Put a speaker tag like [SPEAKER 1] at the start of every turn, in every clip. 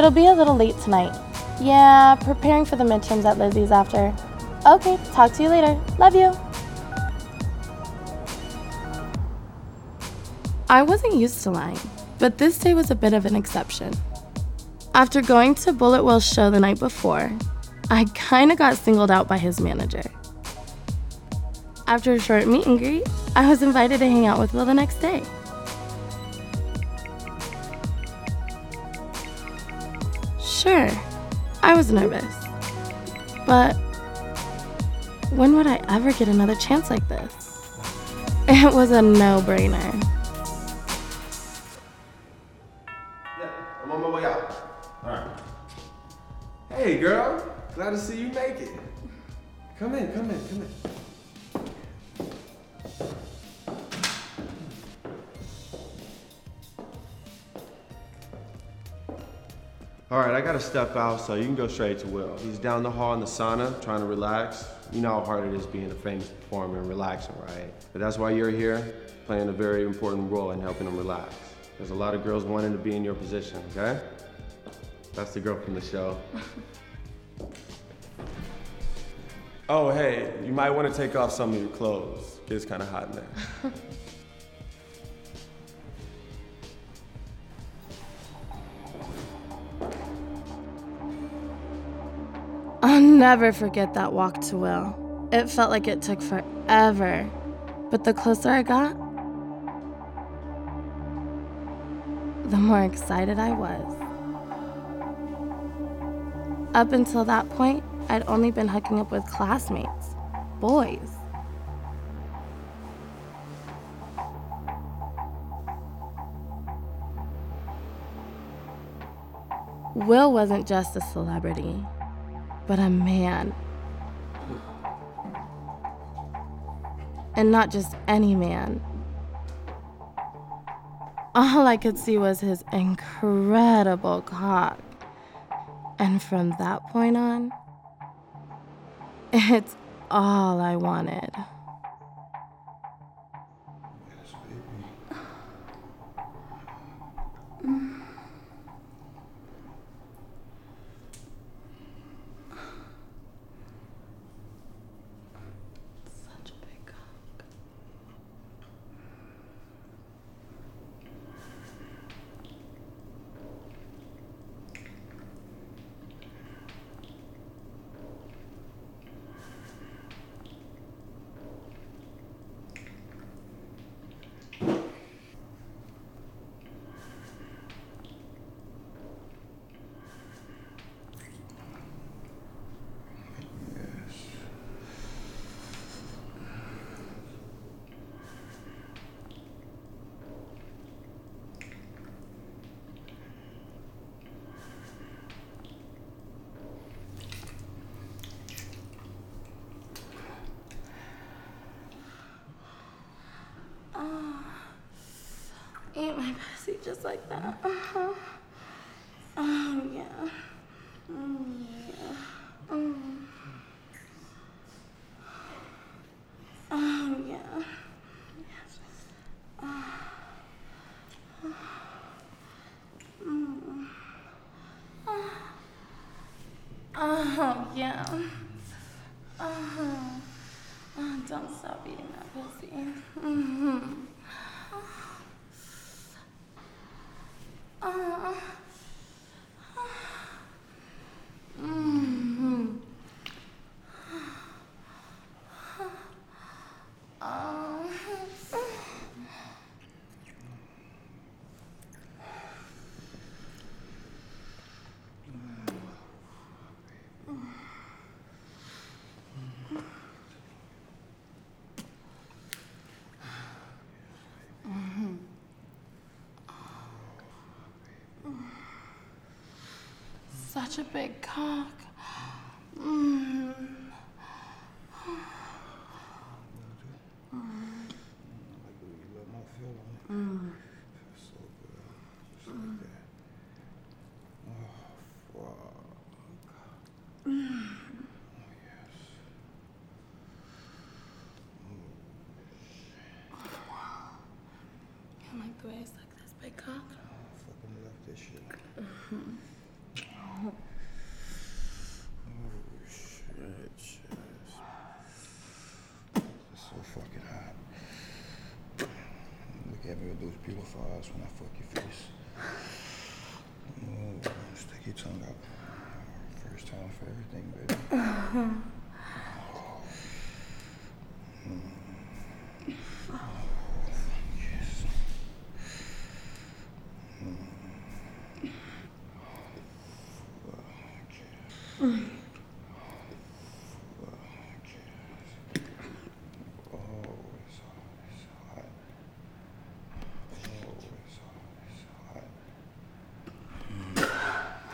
[SPEAKER 1] It'll be a little late tonight. Yeah, preparing for the midterms at Lizzie's after. Okay, talk to you later. Love you. I wasn't used to lying, but this day was a bit of an exception. After going to Bullet Will's show the night before, I kinda got singled out by his manager. After a short meet and greet, I was invited to hang out with Will the next day. Sure, I was nervous. But when would I ever get another chance like this? It was a no brainer.
[SPEAKER 2] Yeah, I'm on my way out. All right. Hey, girl. Glad to see you make it. Come in, come in, come in. All right, I gotta step out, so you can go straight to Will. He's down the hall in the sauna, trying to relax. You know how hard it is being a famous performer and relaxing, right? But that's why you're here, playing a very important role in helping him relax. There's a lot of girls wanting to be in your position, okay? That's the girl from the show. Oh, hey, you might want to take off some of your clothes. It's kind of hot in there.
[SPEAKER 1] never forget that walk to Will. It felt like it took forever. But the closer I got, the more excited I was. Up until that point, I'd only been hooking up with classmates, boys. Will wasn't just a celebrity, but a man. And not just any man. All I could see was his incredible cock. And from that point on, it's all I wanted. Such a big cock. Eat my pussy just like that. Uh-huh. Oh, yeah. Oh, yeah. Oh. Oh, yeah. Oh, yeah. Oh, oh, don't stop eating that pussy. Mm-hmm. Oh. Mm-hmm. Oh. Such a big cock. Mm. Like the way I suck this big cock?
[SPEAKER 3] Fucking love this shit. Oh, shit, shit. It's so fucking hot. Look at me with those beautiful eyes when I fuck your face. Oh, stick your tongue out. First time for everything, baby.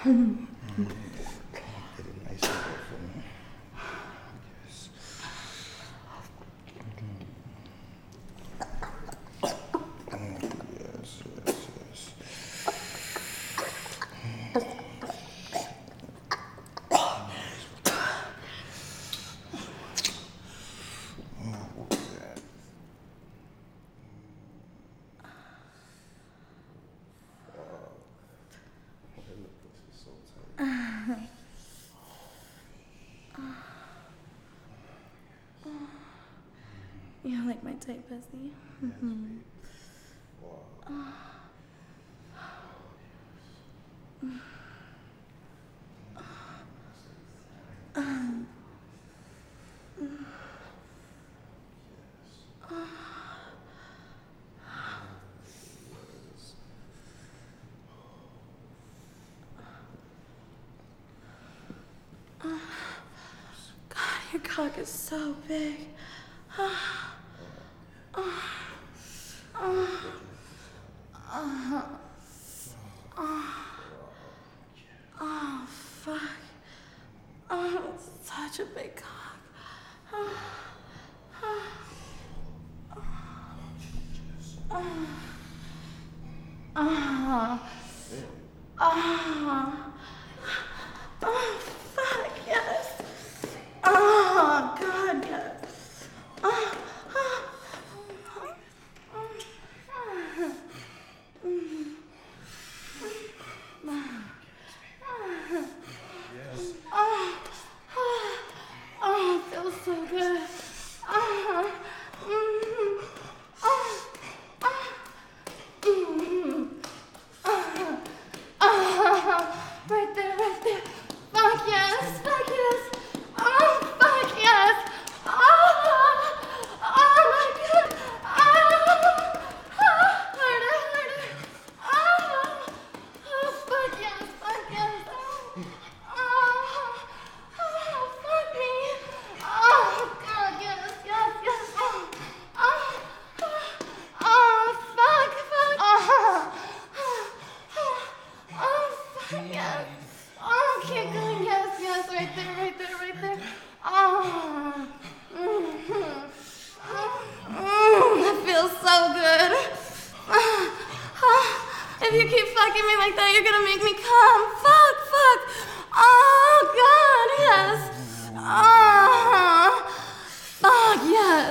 [SPEAKER 3] 嗯 嗯
[SPEAKER 1] You like my tight pussy. Mm-hmm. God, your cock is so big.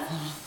[SPEAKER 1] Oh.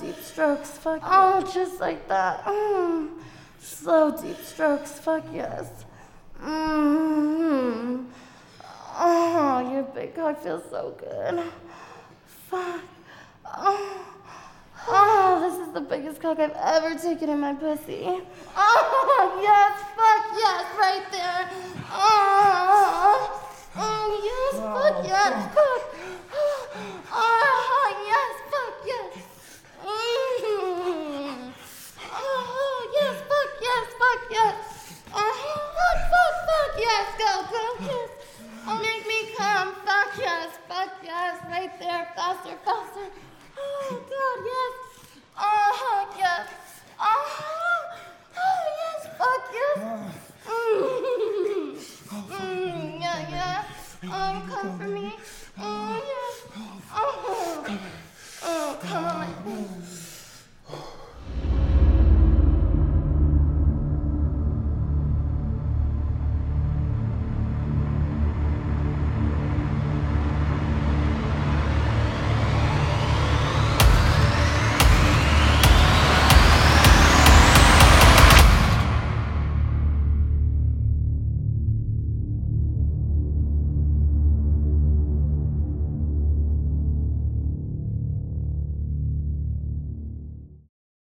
[SPEAKER 1] deep strokes, fuck Oh, just like that. Mm. Slow deep strokes, fuck yes. Mm. Oh, your big cock feels so good. Fuck. Oh. oh, this is the biggest cock I've ever taken in my pussy. Oh, yes, fuck yes, right there. Oh, oh yes, fuck yes, Fuck. Oh, oh Yes, right there. Faster, faster. Oh, God, yes. Oh.